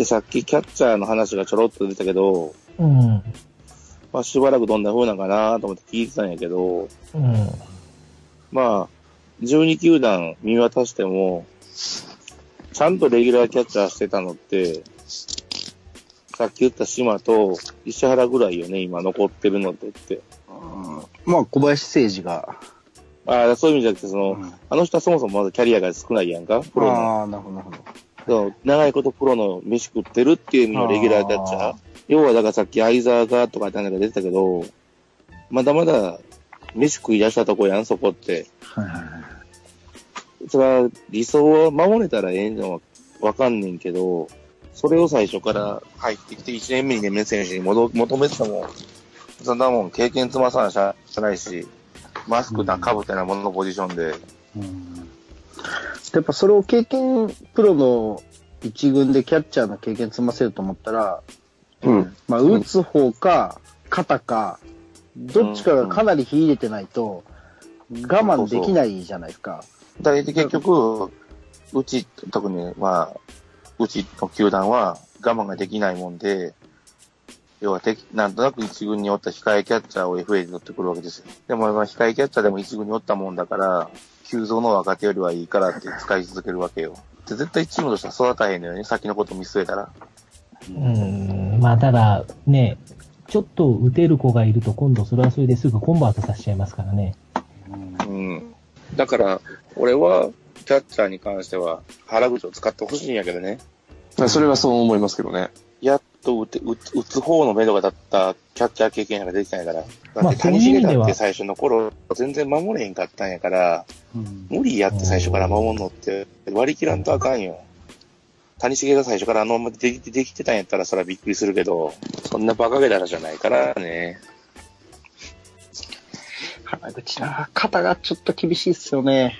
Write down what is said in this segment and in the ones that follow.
で、さっきキャッチャーの話がちょろっと出たけど、うん。まあしばらくどんな風なんかなと思って聞いてたんやけど、うん。まあ、12球団見渡しても、ちゃんとレギュラーキャッチャーしてたのって、さっき言った島と石原ぐらいよね、今残ってるのってって。まあ、小林誠司が。ああ、そういう意味じゃなくて、その、うんあの人はそもそもまだキャリアが少ないやんか、プロの。ああ、なるほど、なるほど。そう長いことプロの飯食ってるっていう意味のレギュラーキャッチャー。要はだからさっき相沢がとかって話が出てたけど、まだまだ飯食い出したとこやん、そこって。はいはいはい。それは理想を守れたらええのはわかんねんけど、それを最初から入ってきて1年目に年目選手に戻求めてたもん、そんなもん経験積まさなしゃないし、マスクなかぶってなもののポジションで、うんやっぱそれを経験、プロの一軍でキャッチャーの経験積ませると思ったら、うん。まあ、打つ方か、肩か、どっちかがかなり火入れてないと、我慢できないじゃないですか。だいたい結局、うち、特に、まあ、うちの球団は我慢ができないもんで、要はてなんとなく一軍におった控えキャッチャーを FA で取ってくるわけですよ。でも、まあ、控えキャッチャーでも一軍におったもんだから、急増の若手よりはいいからって使い続けるわけよ。で絶対チームとしては育たへんのよね、先のこと見据えたら。うん。まあ、ただ、ね、ちょっと打てる子がいると今度それはそれですぐコンバートさせちゃいますからね。うん。だから、俺は、キャッチャーに関しては、原口を使ってほしいんやけどね。それはそう思いますけどね。と打て打つ打つ方の目処が立ったキャッチャー経験者ができたんやから。だまあって谷繁だって最初の頃、全然守れへんかったんやから、無理やって最初から守るのって割り切らんとあかんよ。谷繁が最初からあのままできてできてたんやったらそれはびっくりするけど、そんな馬鹿げだらじゃないからね。原口な、肩がちょっと厳しいっすよね。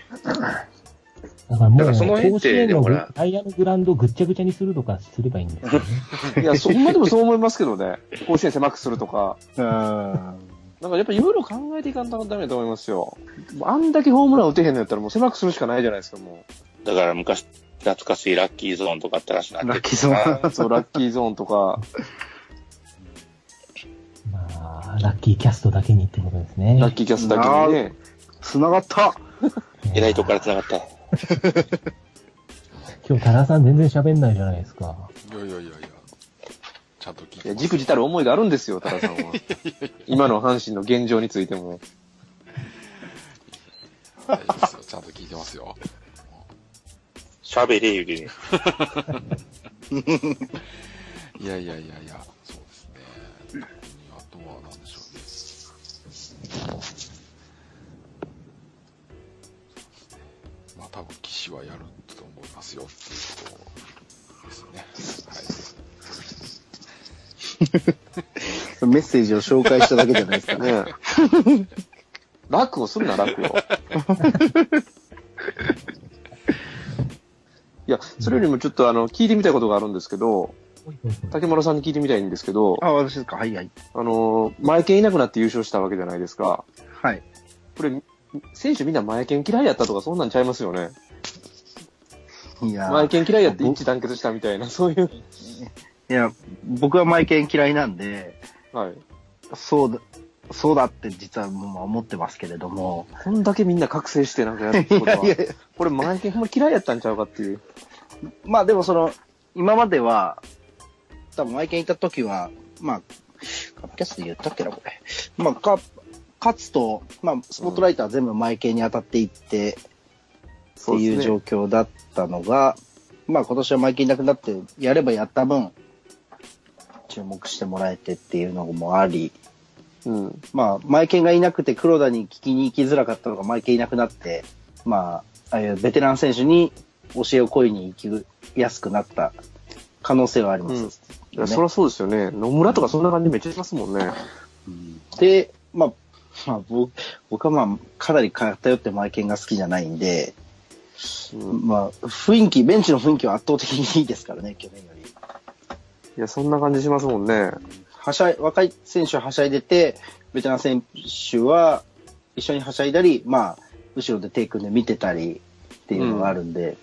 だからもう、その辺って甲子園のほらタイヤのグラウンドをぐっちゃぐちゃにするとかすればいいんですよね。いや、そんなでもそう思いますけどね。甲子園狭くするとか。うん。なんかやっぱいろいろ考えていかんとダメだと思いますよ。あんだけホームラン打てへんのやったらもう狭くするしかないじゃないですか、もだから昔、懐かしいラッキーゾーンとかあったらしいな。ラッキーゾーンう。そう、ラッキーゾーンとか、まあ、ラッキーキャストだけにってことですね。ラッキーキャストだけにね。繋がった 偉いとこから繋がった。今日、タラさん全然喋んないじゃないですか。いやいやいやいや。ちゃんと聞いいや、てます。じくじたる思いがあるんですよ、多田さんは。今の阪神の現状についても。大丈夫ですよ。ちゃんと聞いてますよ。喋れ言うてね。いやいやいやいや、そうですね。あとは何でしょうね。多分騎士はやると思いますよですね。はい。メッセージを紹介しただけじゃないですか。ね 楽をすんな、楽を。いや、それよりもちょっとあの、聞いてみたいことがあるんですけど、竹村さんに聞いてみたいんですけど、あ、私ですか？はいはい。あの、前剣いなくなって優勝したわけじゃないですか。はい。これ、選手みんな前剣嫌いやったとかそんなんちゃいますよね。いや前剣嫌いやって一致団結したみたいな、そういう。いや、僕はマイケン嫌いなんで、はい。そうだ、そうだって実はもう思ってますけれども。こんだけみんな覚醒してなんかやるってことは、いやいやこれ前剣ほんま嫌いやったんちゃうかっていう。まあでもその、今までは、多分マイケンいた時は、まあ、カップキャストで言ったっけな、これ。まあ、か、勝つと、まあ、スポットライトは全部マイケンに当たっていって、っていう状況だったのが、まあ今年はマイケンいなくなって、やればやった分、注目してもらえてっていうのもあり、うん。まあ、マイケンがいなくて黒田に聞きに行きづらかったのがマイケンいなくなって、まあ、ああいうベテラン選手に教えを請いに行きやすくなった可能性はあります。いや、そりゃそうですよね。野村とかそんな感じめっちゃしますもんね。で、まあ、まあ、僕僕はまあ、かなり偏ってマイケンが好きじゃないんで、うんまあ、雰囲気、ベンチの雰囲気は圧倒的にいいですからね、去年より。いや、そんな感じしますもんね。はしゃい、若い選手ははしゃいでて、ベテラン選手は一緒にはしゃいだり、まあ、後ろで手組んで見てたりっていうのがあるんで。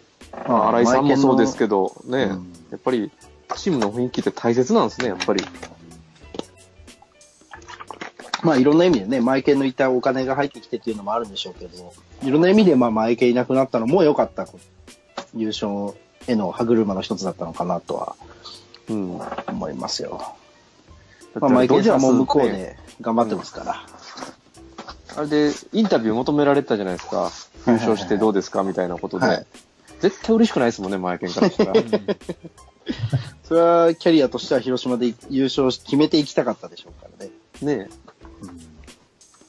まあ、新井さんもそうですけど。ど、ね、うんやっぱり、チームの雰囲気って大切なんですね、やっぱり。まあいろんな意味でね、マイケンのいたお金が入ってきてっていうのもあるんでしょうけど、いろんな意味でまあマイケンいなくなったのも良かった優勝への歯車の一つだったのかなとはうん。思いますよ。だまあマイケンさんも向こうねで頑張ってますから。あれで、インタビュー求められてたじゃないですか。優勝してどうですかみたいなことで。はい絶対嬉しくないですもんね、マイケンからしたら。それはキャリアとしては広島で優勝し決めていきたかったでしょうからね。ねえ。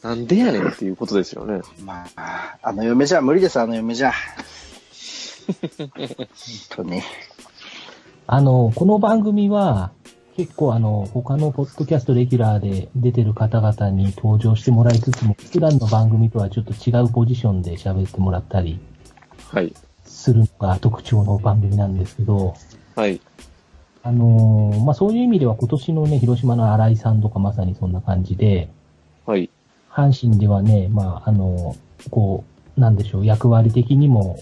なんでやねんっていうことですよね。まあ、あの嫁じゃ無理です、あの嫁じゃ。本当に。あの、この番組は、結構あの、他のポッドキャストレギュラーで出てる方々に登場してもらいつつも、普段の番組とはちょっと違うポジションで喋ってもらったりはい。するのが特徴の番組なんですけど、はい。あのーまあ、そういう意味では今年のね、広島の新井さんとかまさにそんな感じで、はい。阪神ではね、まあ、あの、こう、なんでしょう、役割的にも、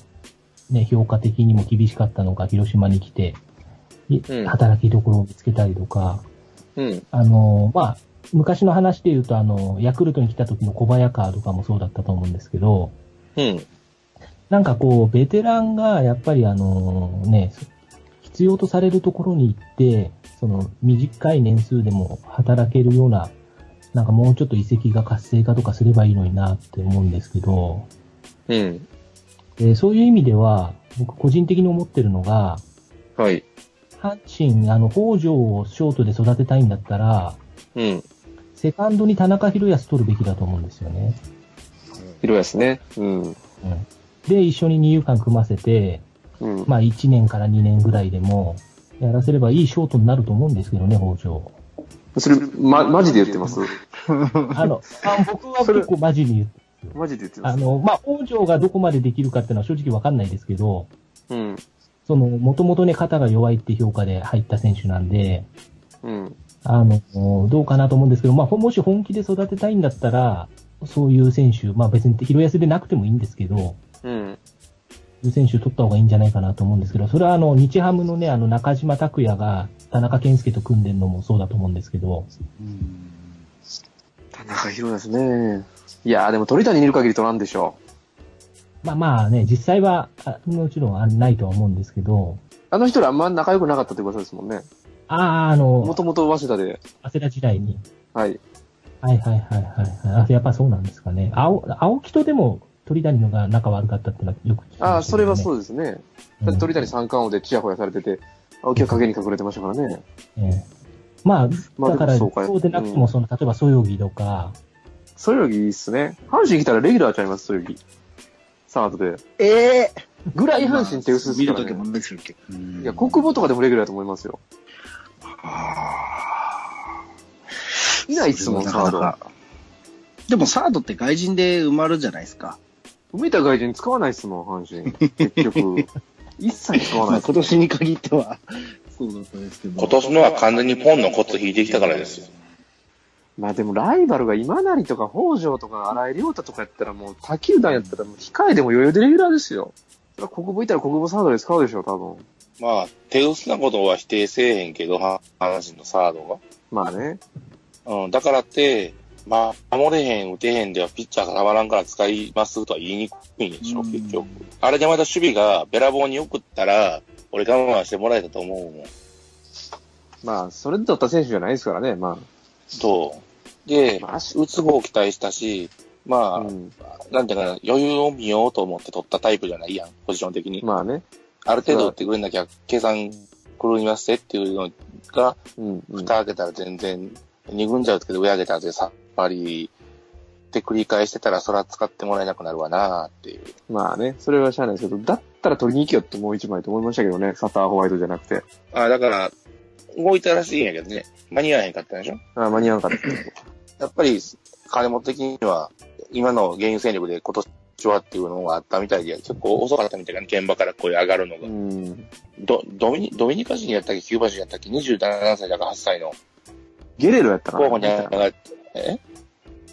ね、評価的にも厳しかったのが広島に来て、いうん働きどころを見つけたりとか、うん。あの、まあ、昔の話で言うと、あの、ヤクルトに来た時の小早川とかもそうだったと思うんですけど、うん。なんかこう、ベテランがやっぱりあの、ね、必要とされるところに行って、その短い年数でも働けるような、なんかもうちょっと遺跡が活性化とかすればいいのになって思うんですけど、うん。でそういう意味では、僕個人的に思ってるのが、はい。阪神、あの、北条をショートで育てたいんだったら、うん。セカンドに田中宏康取るべきだと思うんですよね。広安ね。うん。うん。で、一緒に二遊間組ませて、うん。まあ1年から2年ぐらいでも、やらせればいいショートになると思うんですけどね、北条。それ、ま、マジで言ってます？あの、あ僕は結構マジに言って、マジで言ってます？あの、まあ、北条がどこまでできるかっていうのは正直わかんないですけど、うん。その、もともとね、肩が弱いって評価で入った選手なんで、うん。あの、どうかなと思うんですけど、まあ、ほもし本気で育てたいんだったら、そういう選手、まあ別に広安でなくてもいいんですけど、うん。そういう選手取った方がいいんじゃないかなと思うんですけど、それはあの、日ハムのね、あの、中島拓也が田中健介と組んでるのもそうだと思うんですけど、田中宏ですね。いやーでも鳥谷にいる限り取らんでしょまあまあね、実際は、あもちろんあないとは思うんですけど、あの人らあんま仲良くなかったって噂ですもんね。ああ、あの、もともと早稲田で。早稲田時代に。はい。はいはいはいはいはい。あやっぱそうなんですかね。青、青木とでも鳥谷のが仲悪かったってのはよく聞きまね、ああ、それはそうですね。鳥谷ん三冠王でチヤホヤされてて、青木は影に隠れてましたからね。ええまあ、まあだから、でもそうかそうでなくても、うんその、例えば、そよぎとか、そよぎいいっすね。阪神来たらレギュラーちゃいます、そよぎ。サードで。ええぐらい阪神って薄い見っすからね。るときも出てるけど。いや、国母とかでもレギュラーだと思いますよ。いないっすもん、サード。でもサードって外人で埋まるじゃないですか。埋めた外人使わないっすもん、阪神。結局。一切使わない今。年に限っては、そうだったんですけど。今年のは完全にポンのコツ引いてきたからですよ。まあでもライバルが今成とか北条とか荒井亮太とかやったらもう他球団やったらもう控えでも余裕でレギュラーですよ。それは国母いたら国母サードで使うでしょ、多分。まあ、手薄なことは否定せえへんけど、は阪神のサードまあね。が。うん、だからって、まあ、守れへん、打てへんではピッチャーがたまらんから使いますとは言いにくいんでしょ、うん結局。あれでまた守備がべらぼうに送ったら、俺我慢してもらえたと思うもん。まあ、それで取った選手じゃないですからね、まそう。で、まあ打つ方を期待したし、まあ。あ、うん。なんていうかな、余裕を見ようと思って取ったタイプじゃないやん、ポジション的に。まあね。ある程度打ってくれなきゃ計算狂いますねっていうのが、うん、うん。蓋開けたら全然、二軍じゃうけど上上げたらさっぱりって繰り返してたら、そら使ってもらえなくなるわなっていう。まあね。それはしゃあないですけど、だったら取りに行けよってもう一枚と思いましたけどね。サターホワイトじゃなくて。あだから、動いたらしいんやけどね、間に合わへんかったんでしょ？あ間に合わなかった。やっぱり、金本的には、今の現有戦力で今年はっていうのがあったみたいで、結構遅かったみたいな、現場から声上がるのがう。ん。ドドミニドミニカ人やったっけ、キューバ人やったっけ、27歳だか8歳のゲレロやったかな？候補に上がって、え？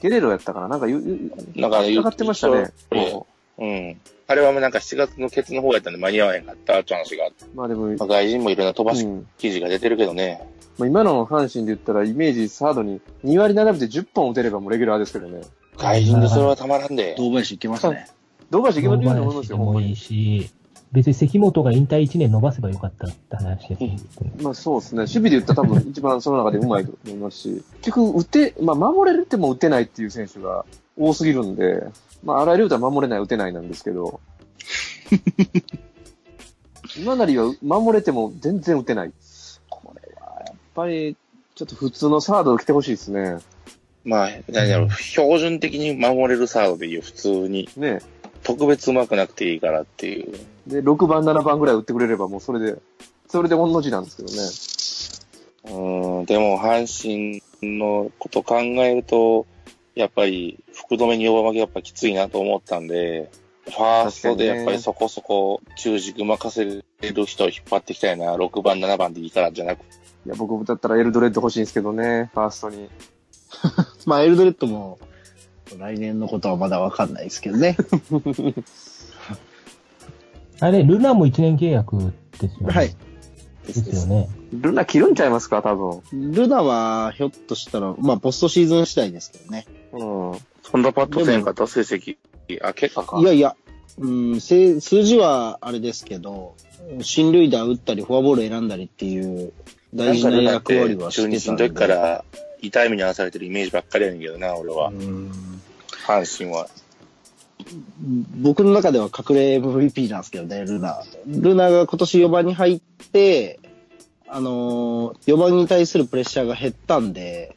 ゲレロやったかな？なんか言う、なんか言ってましたね。ええうん。あれはもうなんか7月のケツの方やったんで間に合わへんかったって話があって、まあでも、まあ、外人もいろんな飛ばしうん記事が出てるけどね。まあ、今の阪神で言ったら、イメージサードに2割並べて10本打てればもうレギュラーですけどね。外人でそれはたまらんで。堂林いけますね。堂林いけますよ、まに。し、別に関本が引退1年伸ばせばよかったって話ですよ。まあそうですね。守備で言ったら多分一番その中でうまいと思いますし、結局打て、まあ守れるっても打てないっていう選手が多すぎるんで、まあ荒井亮太は守れない打てないなんですけど、今なりは守れても全然打てない。これはやっぱりちょっと普通のサードを来てほしいですね。まあ、何だろう、標準的に守れるサードでいいよ、普通に。ね。特別上手くなくていいからっていう。で、6番、7番ぐらい打ってくれればもうそれで、それで御の字なんですけどね。うーん、でも阪神のこと考えると、やっぱり福留に呼ば負けやっぱきついなと思ったんで、ファーストでやっぱりそこそこ中軸任せる人を引っ張っていきたいな、6番、7番でいいからじゃなくいや、僕だったらエルドレッド欲しいんですけどね、ファーストに。まあ、エルドレッドも、来年のことはまだわかんないですけどね。あれ、ルナも1年契約ですよね。はい。ですよね。ルナ切るんちゃいますか、多分。ルナは、ひょっとしたら、まあ、ポストシーズン次第ですけどね。うん。そんなパッとせんかった成績。あ、結果か。いやいや、うん、せ数字はあれですけど、進塁打打ったり、フォアボール選んだりっていう、大事な役割はしてたんで。中日の時から痛い目に遭わされてるイメージばっかりやねんけどな、俺は。うん阪神は。僕の中では隠れ MVP なんですけどね、ルナ。ルナが今年4番に入って、あのー、4番に対するプレッシャーが減ったんで、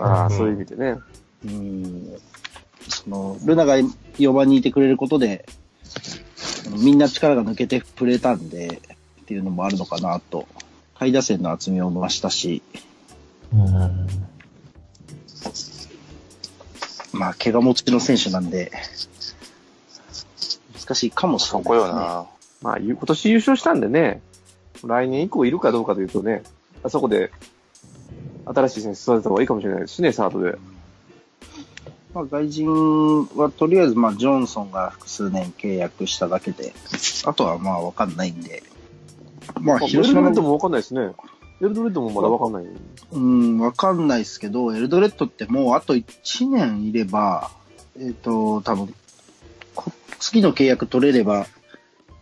ああ、そういう意味でね。うんその、ルナが4番にいてくれることで、みんな力が抜けてくれたんで、っていうのもあるのかなと。下位打線の厚みを増したし、うん。まあ、怪我持ちの選手なんで、難しいかもしれない、そこよ。な。まあ、ゆ今年優勝したんでね、来年以降いるかどうかというとね、あそこで、新しい選手育てた方がいいかもしれないですしね、サードで。まあ、外人はとりあえず、まあ、ジョンソンが複数年契約しただけで、あとはまあ、わかんないんで、まあ、広島の、もわかんないですね。エルドレッドもまだわかんない。うん、わかんないですけど、エルドレッドってもうあと1年いれば、えっ、と、多分、こ次の契約取れれば、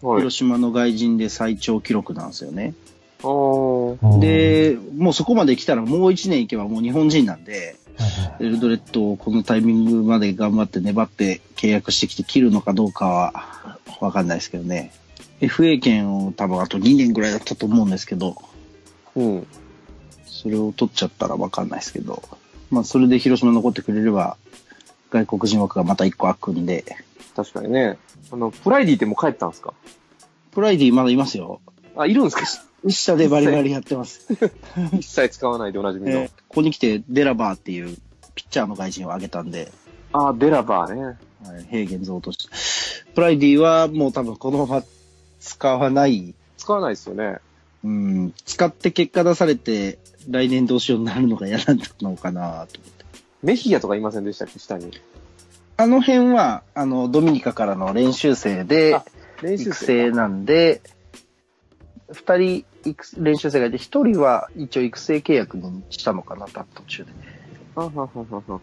はい。広島の外人で最長記録なんですよね。で、もうそこまで来たらもう1年いけばもう日本人なんで、エルドレッドをこのタイミングまで頑張って粘って契約してきて切るのかどうかはわかんないですけどね。FA 権を多分あと2年ぐらいだったと思うんですけど、うん。それを取っちゃったらわかんないですけど、まあそれで広島残ってくれれば、外国人枠がまた1個開くんで、確かにね。あの、プライディってもう帰ったんですか？プライディまだいますよ。あ、いるんですか？下でバリバリやってます。一切使わないでおなじみの。えーここに来てデラバーっていうピッチャーの外人を挙げたんで、あ、デラバーね。はい平現像として。プライディはもう多分このまま使わない、使わないですよね。うん、使って結果出されて来年どうしようになるのが嫌なのかなと思って。メヒアとかいませんでしたっけ？下に。あの辺は、あの、ドミニカからの練習生であ、練習育成なんで、二人育練習生がいて、一人は一応育成契約にしたのかな、途中で。ははははは。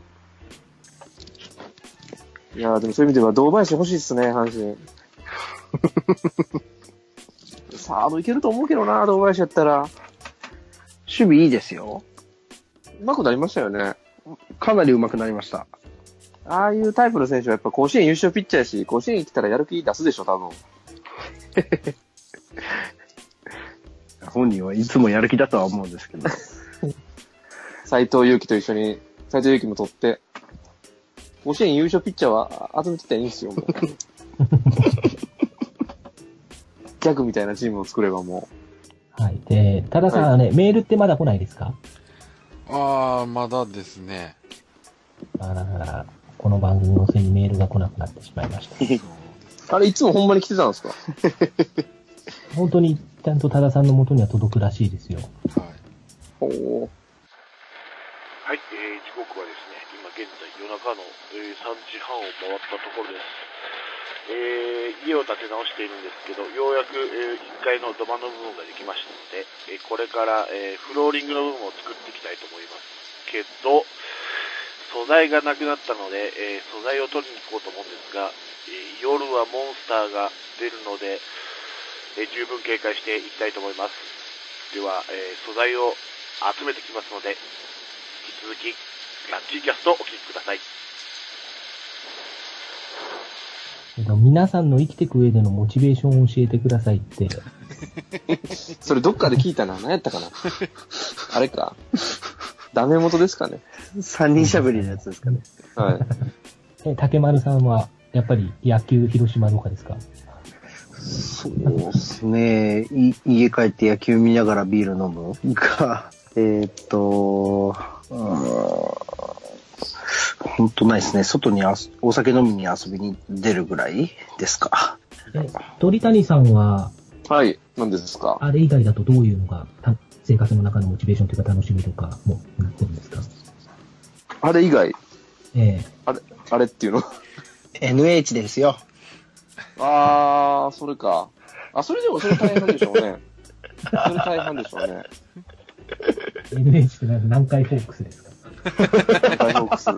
いやーでもそういう意味では、堂林欲しいっすね、阪神。サードいけると思うけどな、堂林やったら。守備いいですよ。うまくなりましたよね。かなり上手くなりました。ああいうタイプの選手はやっぱ甲子園優勝ピッチャーやし、甲子園来たらやる気出すでしょ、多分。本人はいつもやる気だとは思うんですけど。斎藤佑樹と一緒に、斎藤佑樹も取って、甲子園優勝ピッチャーは集めてたらいいんですよ、もう。ギャグみたいなチームを作ればもはい。で、多田さん、ね、メールってまだ来ないですか？ああ、まだですね。あららら、この番組のせいにメールが来なくなってしまいました。あれ、いつもほんまに来てたんですか？本当にちゃんと多田さんの元には届くらしいですよ。はい。おー。はい、えー、時刻はですね、今現在夜中の、えー3時半を回ったところです。えー家を建て直しているんですけど、ようやく、え1階の土間の部分ができましたので、えーこれから、えフローリングの部分を作っていきたいと思いますけど、素材がなくなったので、え素材を取りに行こうと思うんですが、え夜はモンスターが出るので、え十分警戒していきたいと思います。では、え素材を集めてきますので、引き続き、ラッチーキャストお聞きください。えっと、皆さんの生きていく上でのモチベーションを教えてくださいって、それどっかで聞いたな。何やったかな。あれか。ダメ元ですかね。三人喋りのやつですかね。はい。え竹丸さんは、やっぱり野球広島とかですか？そうですね。い家帰って野球見ながらビール飲むが、えーっと、うーん本当ないですね。外にあすお酒飲みに遊びに出るぐらいですか？え、鳥谷さんは、はい。何ですか？あれ以外だとどういうのが、た生活の中のモチベーションというか楽しみとかもなってるんですか？あれ以外、えあれ、あれっていうの？NH ですよ。あー、それか。あ、それでも それ大変でしょうね。それ大変でしょうね。え NH って何南海ホークスですか？大ホークス。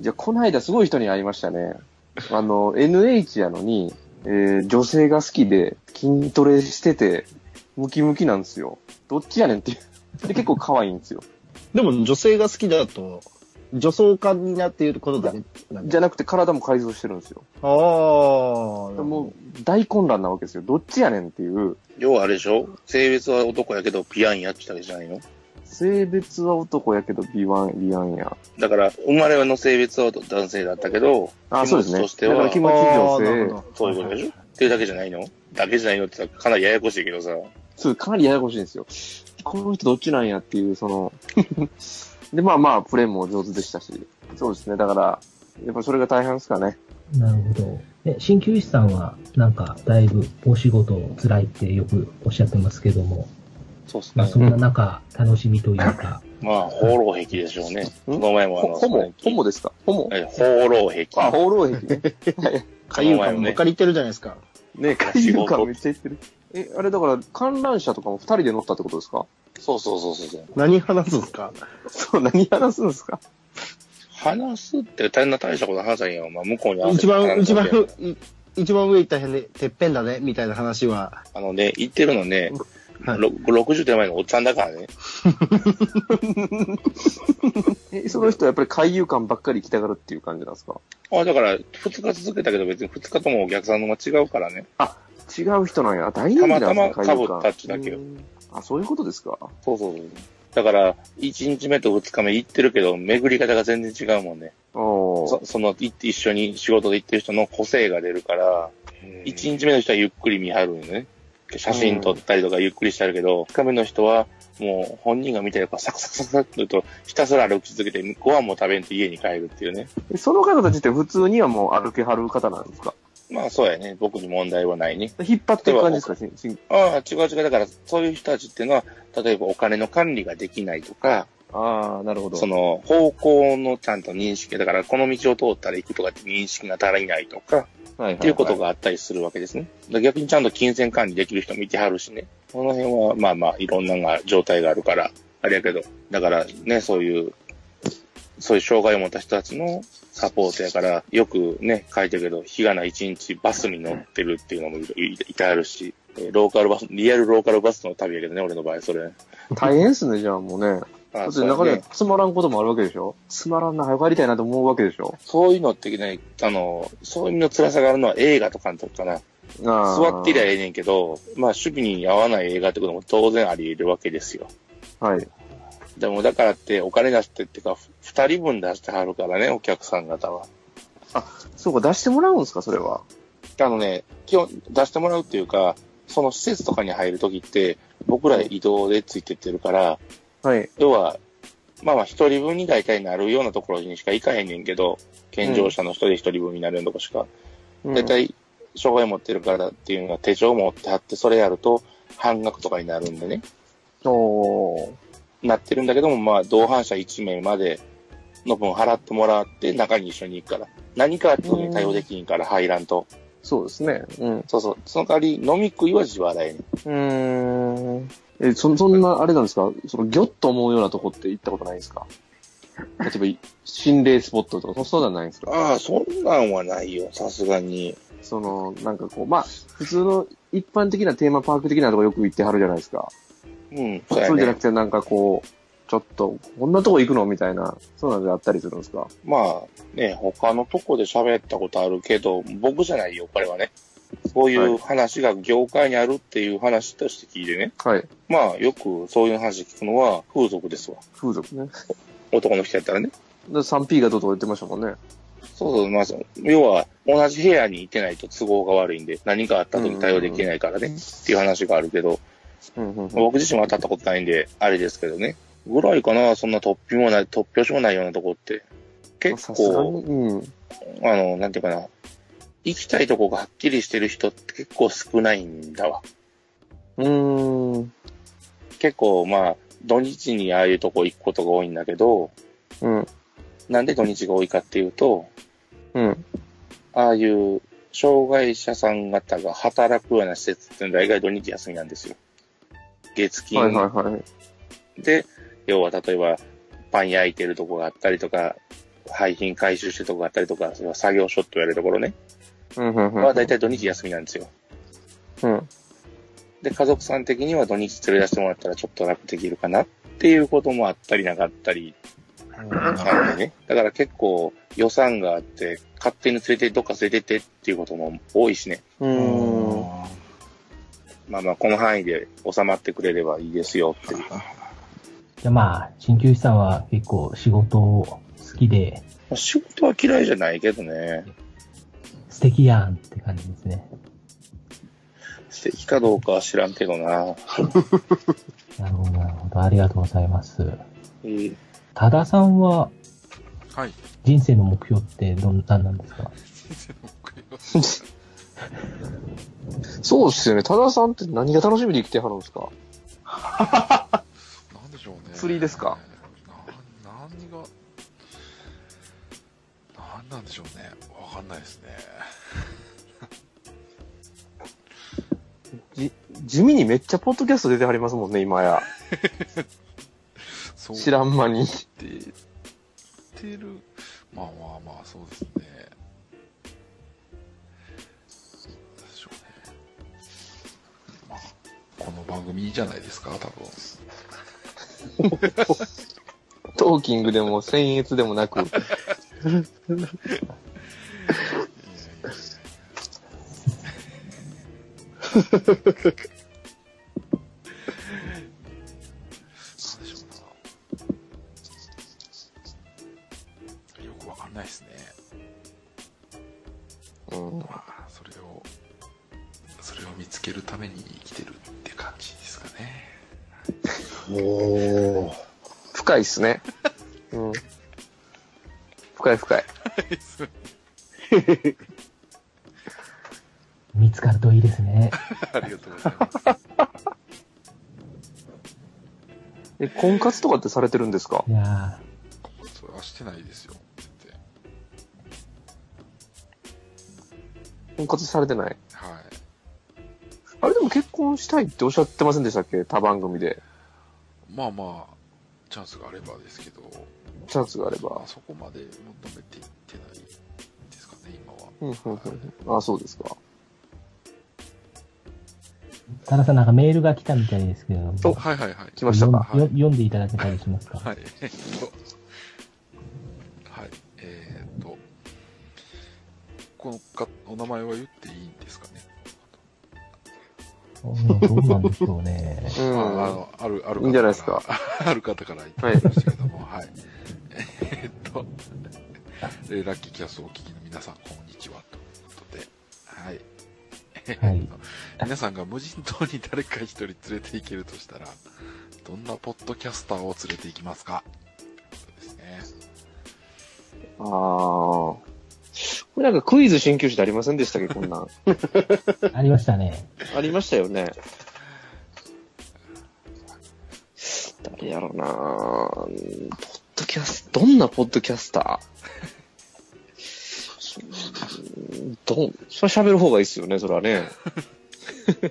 じゃあ、この間すごい人に会いましたね。あの、NH やのに、えー女性が好きで筋トレしてて、ムキムキなんですよ。どっちやねんっていう。で、結構可愛いんですよ。でも女性が好きだと、女装家になっていることだね。じゃなくて体も改造してるんですよ。ああ、もう、大混乱なわけですよ。どっちやねんっていう。要はあれでしょ？性別は男やけどピアンやってたわけじゃないの？性別は男やけど、美ワン、美ワンや。だから、生まれの性別は男性だったけど、あ、そうですね。としては気持ちいい女性。そういうことでしょ？っていうだけじゃないの？だけじゃないのってかなりややこしいけどさ。そう、かなりややこしいんですよ。この人どっちなんやっていう、その、で、まあまあ、プレーも上手でしたし。そうですね。だから、やっぱそれが大変ですかね。なるほど。え、鍼灸師さんは、なんか、だいぶお仕事辛いってよくおっしゃってますけども、そうっすまあ、ね。そんな中、楽しみというか、まあ、放浪癖でしょうね。この前もあの、ほホモホモでですか？ホモえ放浪癖。あ、放浪癖 ね。はいかゆうかもばっかり言ってるじゃないですか。ね、海遊館めっちゃ言ってる。え、あれだから、観覧車とかも二人で乗ったってことですか？そうそうそうそうそう。何話すんですか？そう、何話すんですか？話すって大変な大したこと話さんよ。まあ、向こうに一番、一番一番上行った辺で、てっぺんだね、みたいな話は、あのね、言ってるのね、はいろ60手前のおっちゃんだからね。え、その人はやっぱり海遊館ばっかり行きたがるっていう感じなんですか？あ、だから、2日続けたけど別に2日ともお客さんのが違うからね。違う人なんや。大人気なんですね、たまたま海遊館被ったっちだけようんあ、そういうことですか？そうそうそう。だから、1日目と2日目行ってるけど、巡り方が全然違うもんね。そその、い一緒に仕事で行ってる人の個性が出るから、1日目の人はゆっくり見張るよね。写真撮ったりとかゆっくりしてあるけど、2日目の人は、もう本人が見たいからサクサクサクサクと言うと、ひたすら歩き続けて、ご飯も食べんと家に帰るっていうね。えその方たちって普通にはもう歩きはる方なんですか？まあそうやね。僕に問題はないね。引っ張っていく感じですか？ああ、違う違う。だから、そういう人たちっていうのは、例えばお金の管理ができないとか、ああ、なるほど。その方向のちゃんと認識、だからこの道を通ったら行くとかって認識が足りないとか、はいはいはいっていうことがあったりするわけですね。逆にちゃんと金銭管理できる人もいてはるしね。この辺はまあまあいろんなのが状態があるから、あれやけど、だからね、そういう、そういう障害を持った人たちのサポートやから、よくね、書いてるけど、日がない一日バスに乗ってるっていうのもいいいてあるし、えーローカルバス、リアルローカルバスの旅やけどね、俺の場合、それ。大変っすね、じゃあもうね。だあって中でつまらんこともあるわけでしょ？つまらんな、早く帰りたいなと思うわけでしょ？そういうのってね、あの、そういう意味の辛さがあるのは映画とかの時かな。あ座ってりゃいええねんけど、まあ趣味に合わない映画ってことも当然あり得るわけですよ。はい。でもだからってお金出してっていうか、二人分出してはるからね、お客さん方は。そうか、出してもらうんですか、それは。あのね、基本出してもらうっていうか、その施設とかに入るときって、僕ら移動でついてってるから、はい。要は、まあまあ一人分に大体なるようなところにしか行かへんねんけど、健常者の人で一人分になるようなとこしか。うん大体、障害持ってるからっていうのが手帳持ってはって、それやると半額とかになるんでね。おー。なってるんだけども、まあ、同伴者1名までの分払ってもらって中に一緒に行くから。何かあっても対応できんから入らんと。そうですね。うん。そうそう。その代わり飲み食いは自腹やねん。うーん。え、そ、そんな、あれなんですか？その、ギョッと思うようなとこって行ったことないですか？例えば、心霊スポットとか、そうなんないんですか？ああ、そんなんはないよ、さすがに。その、なんかこう、まあ、普通の一般的なテーマパーク的なとこよく行ってはるじゃないですか。うん、そそう。じゃなくて、なんかこう、ちょっと、こんなとこ行くのみたいな、そうなんであったりするんですか？まあ、ね、他のとこで喋ったことあるけど、僕じゃないよ、これはね。そういう話が業界にあるっていう話として聞いてね。はい。まあ、よくそういう話聞くのは風俗ですわ。風俗ね。男の人やったらね。で 3P がどうとか言ってましたもんね。そうそう、まあ、要は、同じ部屋にいてないと都合が悪いんで、何かあった時対応できないからね、っていう話があるけど、うんうんうん。僕自身は当たったことないんで、あれですけどね。ぐらいかな、そんな突飛もない、突拍子もないようなとこって。結構に、、うん。あの、なんていうかな、行きたいとこがはっきりしてる人って結構少ないんだわ。うーん。結構、まあ、土日にああいうとこ行くことが多いんだけど、うん。なんで土日が多いかっていうと、うん。ああいう障害者さん方が働くような施設っていうのは大概土日休みなんですよ。月金はいはいはい。で、要は例えばパン焼いてるとこがあったりとか、廃品回収してるとこがあったりとか、それは作業所って言われるところね、うんうんうん。は大体土日休みなんですよ。うん。で、家族さん的には土日連れ出してもらったらちょっと楽できるかなっていうこともあったりなかったりなんでね。だから結構予算があって、勝手に連れて、どっか連れてってっていうことも多いしね。うーん。まあまあ、この範囲で収まってくれればいいですよっていう。じゃあまあ、鍼灸師さんは結構仕事好きで、まあ仕事は嫌いじゃないけどね。素敵やんって感じですね。素敵かどうかは知らんけどな。なるほど、なるほど。ありがとうございます。えー多田さんははい。人生の目標ってどんなんなんですか？そうっすよね。多田さんって何が楽しみで生きてはるんですか？なんでしょうね。釣りですか？な何が、何なんでしょうね。わかんないですね。じ、地味にめっちゃポッドキャスト出てはりますもんね、今や。知らん間に。出てる。まあまあまあ、そうですね。この番組じゃないですか、多分。トーキングでも僭越でもなく。いやいやいやおー。深いっすね。うん。深い深い。見つかるといいですね。ありがとうございます。え、婚活とかってされてるんですか？いやそれはしてないですよ。婚活されてない？はい。あれでも結婚したいっておっしゃってませんでしたっけ？他番組で。まあまあ、チャンスがあればですけど、チャンスがあれまばあ、。そこまで求めていってないですかね、今は。うん、うん、うん。あ、そうですか。田さんなんかメールが来たみたいですけれども、おはいはいはい。来ましたか？はいよ読んでいただけたりしますか？はい。えっと、はい。えーっと、このか、お名前は言って。うんどうなんでしょうね。うああん。の、ある、ある方から。いいんじゃないですか。ある方から言ってましたけども、はい。えーっと、えーラッキーキャストをお聞きの皆さん、こんにちは、ということで、はい。はい 皆さんが無人島に誰か一人連れて行けるとしたら、どんなポッドキャスターを連れて行きますか？ということですね。ああ。これなんかクイズ鍼灸師ってありませんでしたっけこんなん。ありましたね。ありましたよね。誰やろうなポッドキャスト、どんなポッドキャスター？どん、それ喋る方がいいっすよね、それはね。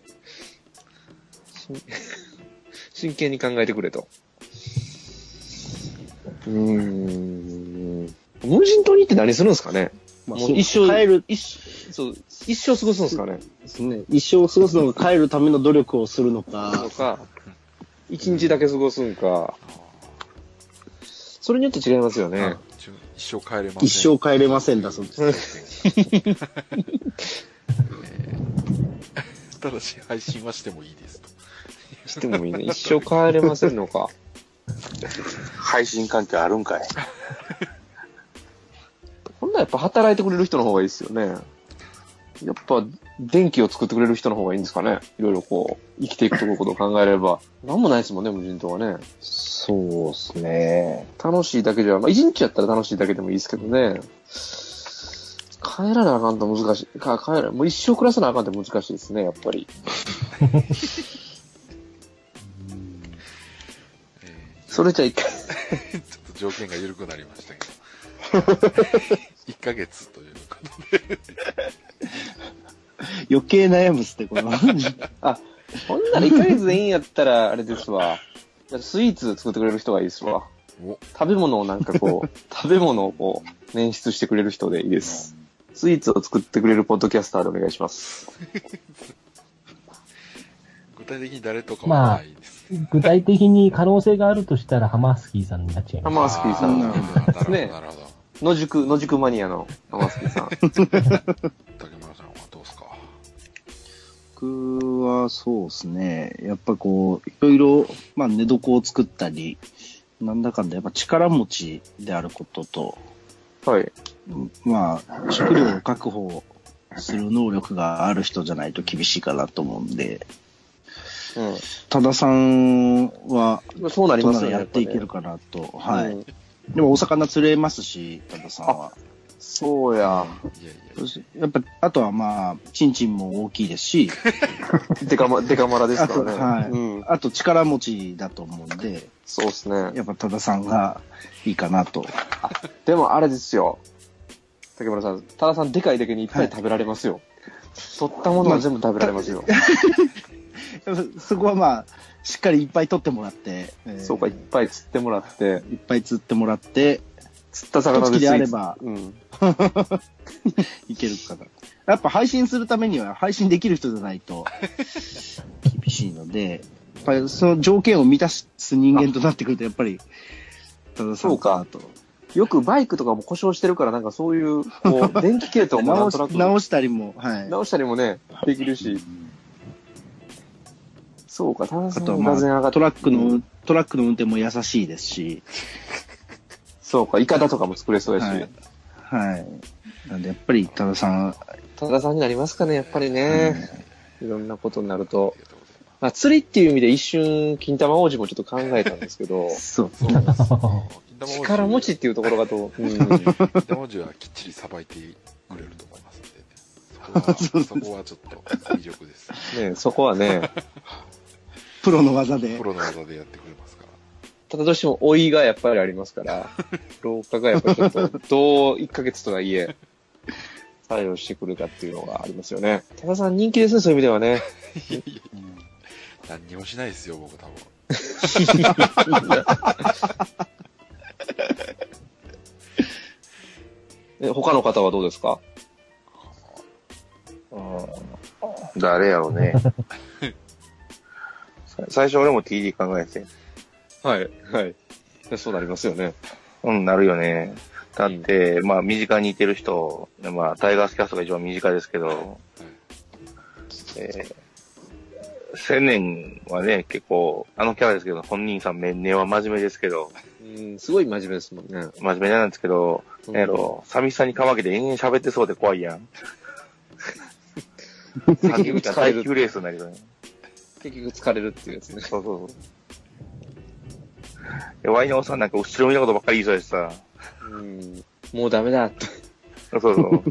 真真剣に考えてくれと。うーん。無人島に行って何するんですかね？まあもう一生帰る、一そう、一生過ごすんですかねですね。一生過ごすのが帰るための努力をするのかと、か、一日だけ過ごすんか、それによって違いますよね。一生帰れません。一生帰れませんだそうです。ただし配信はしてもいいですと。してもいいね。一生帰れませんのか。配信環境あるんかい。ならやっぱ働いてくれる人の方がいいですよね。やっぱ、電気を作ってくれる人の方がいいんですかね。いろいろこう、生きていくところことを考えれば。なんもないですもんね、無人島はね。そうですね。楽しいだけじゃ、まあ一日やったら楽しいだけでもいいですけどね。帰らなあかんと難しい。か帰ら、もう一生暮らさなあかんって難しいですね、やっぱり。え それじゃ一回。ー ちょっと条件が緩くなりましたけど。1ヶ月ということで。余計悩むっすって、この。あ、ほんなら1ヶ月でいいんやったら、あれですわ。スイーツ作ってくれる人がいいですわ。お、食べ物をなんかこう、食べ物をこう、捻出してくれる人でいいです。スイーツを作ってくれるポッドキャスターでお願いします。具体的に誰とかはないです。具体的に可能性があるとしたら、ハマースキーさんになっちゃいハます。マースキーさん。なるほなるほど、ねなるほど。野宿、野宿マニアのハマースキーさん。竹村さんはどうですか？僕はそうですね。やっぱこう、いろいろ、まあ寝床を作ったり、なんだかんだやっぱ力持ちであることと、はい。まあ、食料を確保する能力がある人じゃないと厳しいかなと思うんで、多田さんは、うん。そうなりますよね。やっていけるかなと。はい。うんでもお魚釣れますし、多田さんは。そうや。いやいや、やっぱ、あとはまあ、チンチンも大きいですし、デカマ、デカマラですからね。はい。うん。あと力持ちだと思うんで、そうですね。やっぱ多田さんがいいかなと。でもあれですよ。竹村さん、多田さんでかいだけにいっぱい食べられますよ。取ったものは全部食べられますよ。そこはまあ、しっかりいっぱい取ってもらって、えーそうか、いっぱい釣ってもらって、いっぱい釣ってもらって、釣った魚でスイーツあればうん。いけるかな。やっぱ配信するためには配信できる人じゃないと厳しいので、やっぱりその条件を満たす人間となってくると、やっぱり、多田さんかなと。よくバイクとかも故障してるから、なんかそういう、こう、電気系統も直したりも、はい。直したりもね、できるし。そうか、多田さんあとはまあ、が全然上がっトラックうの、トラックの運転も優しいですし、そうか、イカダとかも作れそうやし。はい。はい。なんで、やっぱり、多田さん、多田さんになりますかね、やっぱりね。いろんなことになるとままあ、釣りっていう意味で一瞬、金玉王子もちょっと考えたんですけど、そう。力持ちっていうところがと、う？ん、金玉文字はきっちりさばいてくれると思いますんでね。そこは、そこはちょっと魅力です。ね、そこはね、プロの技でプ。ロの技でやってくれますから。ただどうしても老いがやっぱりありますから、老化がやっぱりちょっと、どう1ヶ月とはいえ、作用してくるかっていうのがありますよね。多田さん人気ですね、そういう意味ではね。いやいやいや、何にもしないですよ、僕多分。え他の方はどうですか？誰やろうね。さ最初俺も TD 考えて、はい、はい。そうなりますよね。うん、なるよね。だって、まあ、身近にいてる人、まあ、タイガースキャストが一番身近ですけど、えー千年はね、結構、あのキャラですけど、本人さん、面々は真面目ですけど、うん、すごい真面目ですもんね。真面目なんですけど、うんなんやろ、寂しさにかまけて延々喋ってそうで怖いやん。結 最局疲れる。急レースになりそうね。結局疲れるっていうやつね。そうそうそう。でワイのおっさんなんか後ろ見たことばっかり言いそうやしさ。うん、もうダメだって。そうそう。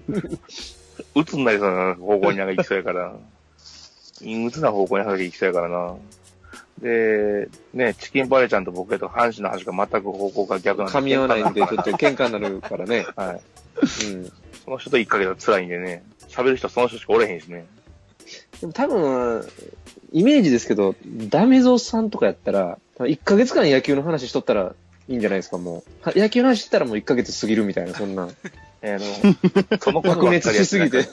鬱になりそうな方向になんか行きそうやから。陰鬱な方向になんか行きそうやからな。で、ね、チキンバレーちゃんと僕と阪神の話が全く方向が逆なんで。噛み合わないんで、ちょっと喧嘩になるからね。はい。うん。その人と1ヶ月は辛いんでね、喋る人その人しかおれへんしね。でも多分、イメージですけど、ダメゾウさんとかやったら、多分1ヶ月間野球の話しとったらいいんじゃないですか、もう。は野球の話してたらもう1ヶ月過ぎるみたいな、そんな。えー、あの、その熱しすぎて。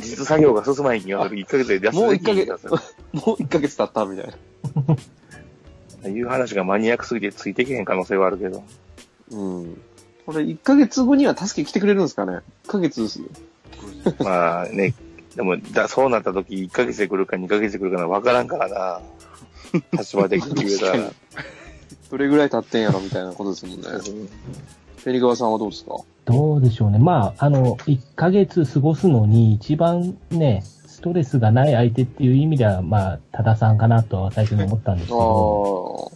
実作業が進まない気がする。1ヶ月で休もうみ1ヶ月。もう1ヶ月経ったみたいな。いう話がマニアックすぎてついてけへん可能性はあるけど。うん。これ1ヶ月後には助け来てくれるんですかね ?1 ヶ月ですよ。まあね、でも、だそうなった時、1ヶ月で来るか2ヶ月で来るかわからんからな。立場的に言うたら。どれぐらい経ってんやろみたいなことですもんね。ペリガワさんはどうですか？どうでしょうね。まあ、あの、1ヶ月過ごすのに一番ね、ストレスがない相手っていう意味では、まあ、多田さんかなとは最初に思ったんですけど。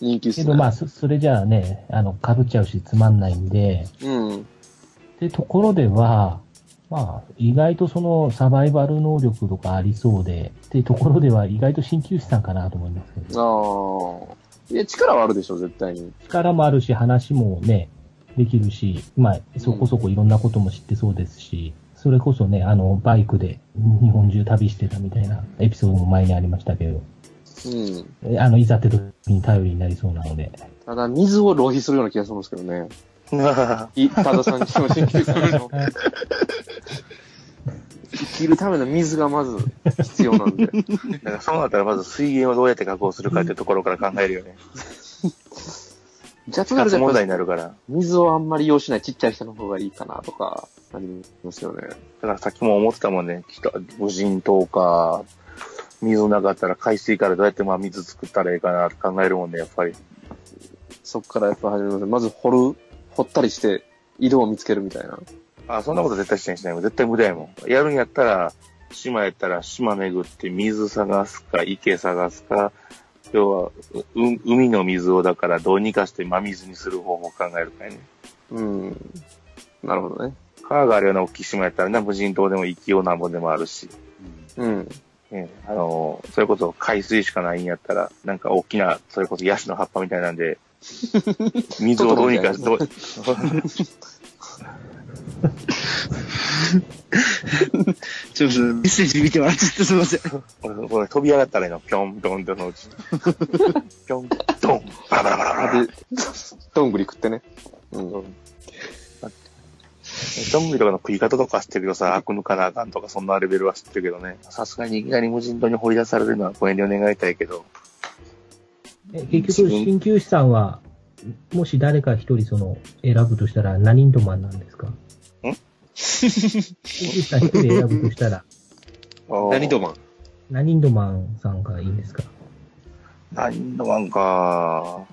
人気っすね。けどまあ、そそれじゃあね、あの、被っちゃうしつまんないんで、うん。ってところでは、まあ、意外とそのサバイバル能力とかありそうで、っていうところでは意外と鍼灸師さんかなと思いますけど。ああ。いや、力はあるでしょ、絶対に。力もあるし、話もね、できるし、まあ、そこそこいろんなことも知ってそうですし、それこそね、あの、バイクで日本中旅してたみたいなエピソードも前にありましたけど、うん。えあの、いざって時に頼りになりそうなので。ただ、水を浪費するような気がするんですけどね。い、多田さんにしても新旧さんにしても。生きるための水がまず必要なんで。だからそうなったらまず水源をどうやって確保するかっていうところから考えるよね。じゃあ、となるとやっぱ二つ問題になるから。水をあんまり用しないちっちゃい人の方がいいかなとか、ありますよね。だからさっきも思ってたもんね。きっと無人島か、水なかったら海水からどうやってまあ水作ったらいいかなって考えるもんね、やっぱり。そっからやっぱ始めます。まず掘る、掘ったりして、井戸を見つけるみたいな。あ、そんなこと絶対してんしないもん。絶対無駄やもん。やるんやったら、島やったら島巡って水探すか、池探すか、要は、う海の水をだからどうにかして真水にする方法を考えるかいね。うん。なるほどね。川があるような大きい島やったらな、無人島でも生きようなんぼでもあるし。うん。ね、あの、それこそ海水しかないんやったら、なんか大きな、それこそヤシの葉っぱみたいなんで、水をどうにか、どう、ちょっとメッセージ見てもらっちゃってすみません。これこれ飛び上がったらいいの。ぴょんぴょんってそのうち。ぴょん、ドン、バラバラバラバラ。で、どんぐり食ってね。うん。どんぐりとかの食い方とか知ってるけどさ、悪抜かなあかんとか、そんなレベルは知ってるけどね。さすがにいきなり無人島に掘り出されるのはご遠慮願いたいけど。え結局、鍼灸師さんは、もし誰か一人その、選ぶとしたら何人とマンなんですか？ん？鍼灸師さん一人選ぶとしたら、何とマン何人とマンさんがいいんですか？何度マンか。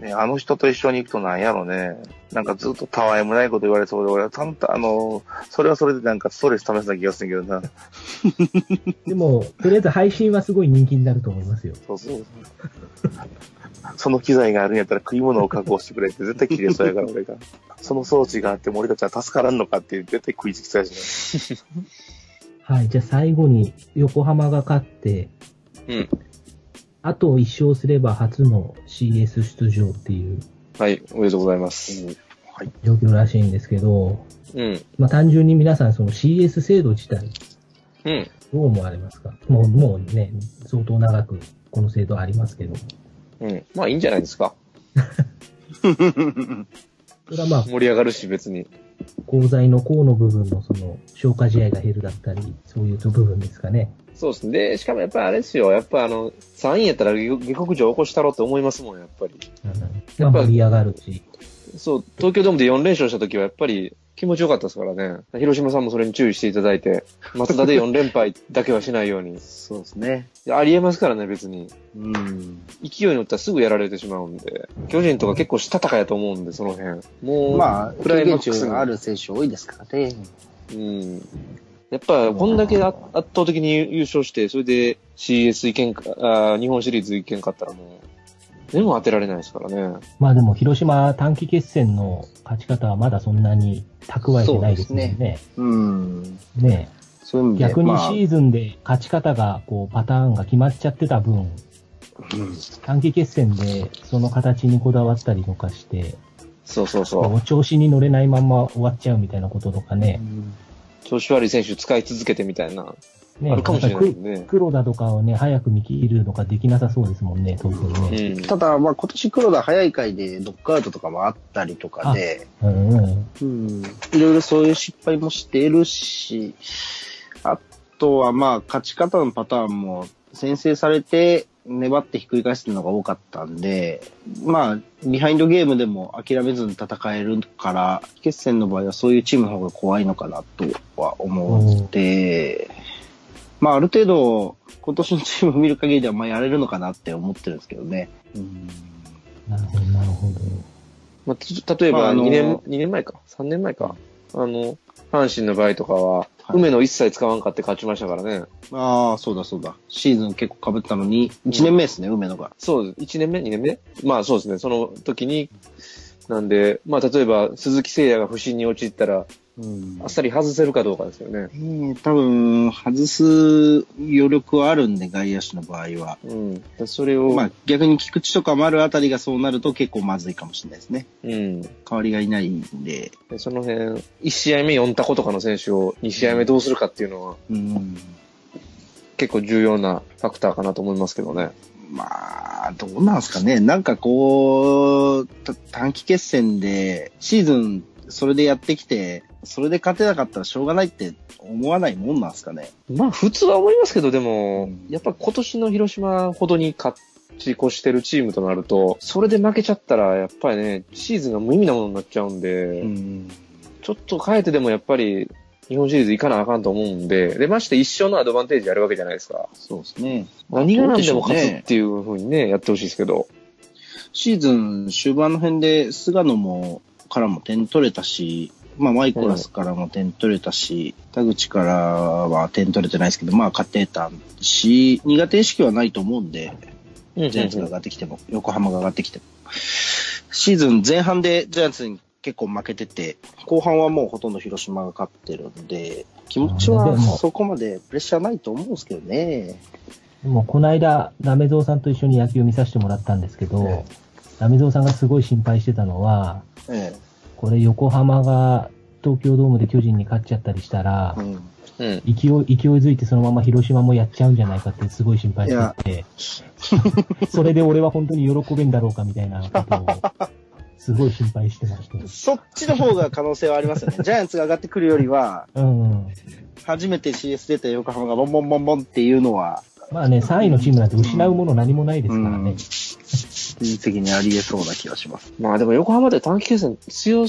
ね、あの人と一緒に行くとなんやろね。なんかずっとたわいもないこと言われそうで、俺はちゃんとあの、それはそれでなんかストレス試すな気がするけどな。でも、とりあえず配信はすごい人気になると思いますよ。そうそう。その機材があるんやったら食い物を確保してくれって絶対切れそうやから、俺が。その装置があっても俺たちは助からんのかって絶対食いつきそうやしね。はい、じゃあ最後に横浜が勝って、うん。あと1勝すれば初の CS 出場っていうはい、おめでとうございます。状況らしいんですけど、うん。まあ単純に皆さんその CS 制度自体うん。どう思われますか？もう、もうね、相当長くこの制度ありますけど。うん。まあいいんじゃないですか。それはまあ、盛り上がるし、別に。功罪の功の部分のその消化試合が減るだったり、そういう部分ですかね。そうですね。で、しかもやっぱあれですよ。やっぱあの、3位やったら下下克上起こしたろって思いますもん、やっぱり。うん、やっぱまあ盛り上がるし。そう、東京ドームで4連勝した時はやっぱり気持ちよかったですからね。広島さんもそれに注意していただいて、松田で4連敗だけはしないように。そうですね。ありえますからね、別に。うん。勢いに乗ったらすぐやられてしまうんで。巨人とか結構したたかやと思うんで、その辺。もう、まあ、クラ経験イマックスに値がある選手多いですからね。うん。やっぱ、こんだけ圧圧倒的に優勝して、それで CS いけんか、あー日本シリーズいけんかったらもう、でも当てられないですからね。まあでも広島短期決戦の勝ち方はまだそんなに蓄えてないですもんそうね。うん。ねそういう。逆にまあシーズンで勝ち方が、こう、パターンが決まっちゃってた分、短期決戦でその形にこだわったりとかして、そうそうそお調子に乗れないまんま終わっちゃうみたいなこととかね。う。調子悪い選手使い続けてみたいな。ねあるかもしれないんかねく黒田とかをね、早く見切るとかできなさそうですもんね、当然うね。ん。ただ、まあ今年黒田早い回でドックアウトとかもあったりとかで、うんうん。うん、いろいろそういう失敗もしているし、あとはまあ勝ち方のパターンも先制されて粘ってひっくり返すのが多かったんで、まあビハインドゲームでも諦めずに戦えるから、決戦の場合はそういうチームの方が怖いのかなとは思って、まあある程度今年のチームを見る限りではまあやれるのかなって思ってるんですけどね。うんなるほど、なるほど。まあ、つ例えばまああの2年、二年前か ?3 年前か。あの、阪神の場合とかは、はい梅野一切使わんかって勝ちましたからね。ああ、そうだそうだ。シーズン結構被ったのに、1年目ですね、梅野が。そうです。1年目 ?2 年目？まあそうですね。その時に、なんで、まあ例えば鈴木誠也が不振に陥ったら、うんあっさり外せるかどうかですよね。えー多分、外す余力はあるんで、外野手の場合は。うん。それを、まあ、逆に菊池とか丸あたりがそうなると結構まずいかもしれないですね。うん。代わりがいないんで。でその辺、1試合目4タコとかの選手を2試合目どうするかっていうのはうん。結構重要なファクターかなと思いますけどね。まあ、どうなんすかね。なんかこう、た短期決戦で、シーズンそれでやってきて、それで勝てなかったらしょうがないって思わないもんなんすかね。まあ普通は思いますけど、でも、うんやっぱ今年の広島ほどに勝ち越してるチームとなると、それで負けちゃったら、やっぱりね、シーズンが無意味なものになっちゃうんで、ん。ちょっと変えてでもやっぱり、日本シリーズ行かなあかんと思うんで、で、まして一生のアドバンテージあるわけじゃないですか。そうですね。何が何でも勝つっていう風にね、やってほしいですけど。シーズン終盤の辺で菅野も、からも点取れたし、まあマイコラスからも点取れたし、田口からは点取れてないですけど、まあ勝てたし、苦手意識はないと思うんで、ジャイアンツが上がってきても、横浜が上がってきても。シーズン前半でジャイアンツに結構負けてて、後半はもうほとんど広島が勝ってるんで、気持ちはそこまでプレッシャーないと思うんですけどね。でも、この間、ラメゾウさんと一緒に野球見させてもらったんですけど、えラメゾウさんがすごい心配してたのは、えこれ横浜が東京ドームで巨人に勝っちゃったりしたらえ。、うん。うん。勢い、勢いづいてそのまま広島もやっちゃうんじゃないかってすごい心配してて、それで俺は本当に喜べんだろうかみたいなことを、すごい心配してました。そっちの方が可能性はありますよね。ジャイアンツが上がってくるよりは、うん。初めて CS 出た横浜がボンボンボンボンっていうのは、まあね、3位のチームなんて失うもの何もないですからね。技術的にありえそうな気がします。まあでも横浜で短期決戦強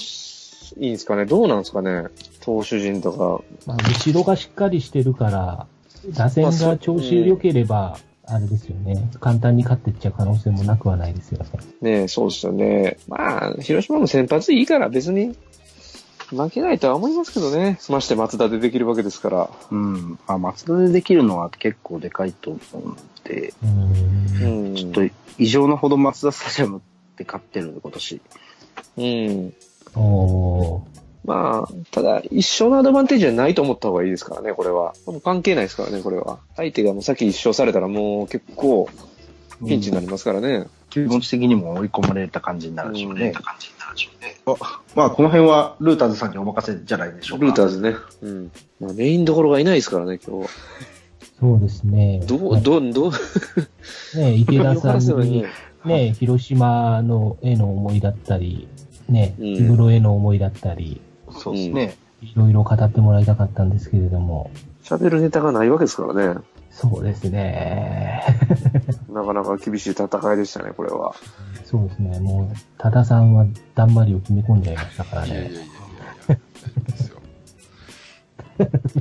いんですかねどうなんですかね投手陣とか。まあ、後ろがしっかりしてるから、打線が調子良ければ、あれですよね。簡単に勝っていっちゃう可能性もなくはないですよね。ねそうですよね。まあ、広島も先発いいから別に負けないとは思いますけどね。まして松田でできるわけですから。うん。あ、松田でできるのは結構でかいと思うんで、うんん。ちょっと異常なほど松田スタジアムって勝ってるんで、今年。うん。おー。まあ、ただ、一生のアドバンテージはないと思った方がいいですからね、これは。もう関係ないですからね、これは。相手がもう先一勝されたらもう結構ピンチになりますからね。気持ち的にも追い込まれた感じになるでしょうね。うん感じになるで。あまあ、この辺はルーターズさんにお任せじゃないでしょうか。ルーターズね。うん。まあ、メインどころがいないですからね、今日。そうですね。どう、どう、どう、ね、池田さんに、ね、広島のへの思いだったり、ね、うん日頃への思いだったり、そうですね。いろいろ語ってもらいたかったんですけれども、喋るネタがないわけですからね。そうですね。なかなか厳しい戦いでしたね、これは。そうですね。もう、多田さんはだんまりを決め込んじゃいましたからね。いやいやいやいや。ですよ。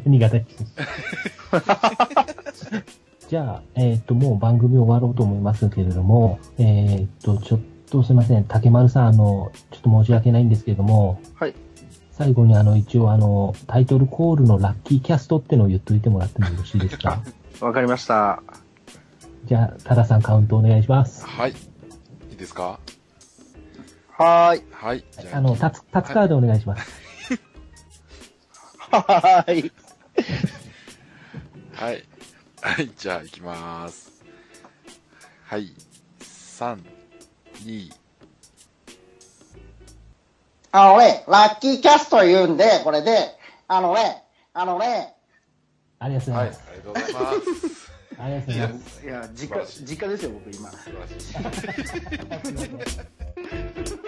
何が大事 じゃあ、えっ、と、もう番組終わろうと思いますけれども、えっ、と、ちょっとすいません。竹丸さん、あの、ちょっと申し訳ないんですけれども、はい。最後にあの、一応あの、タイトルコールのラッキーキャストってのを言っといてもらってもよろしいですか？わかりました。じゃあ、多田さんカウントお願いします。はい。いいですか？はーい。はい。じゃあの、タツ、タツカードお願いします。はーい。はい。はい、じゃあ行きます。はい。3、2、あのね、ラッキーキャスト言うんで、これで、あのね、あのね、ありがとうごはい、ざいます。ありがとうございます。ありがとうございます。いや、実家、実家ですよ、僕今。素晴らしい。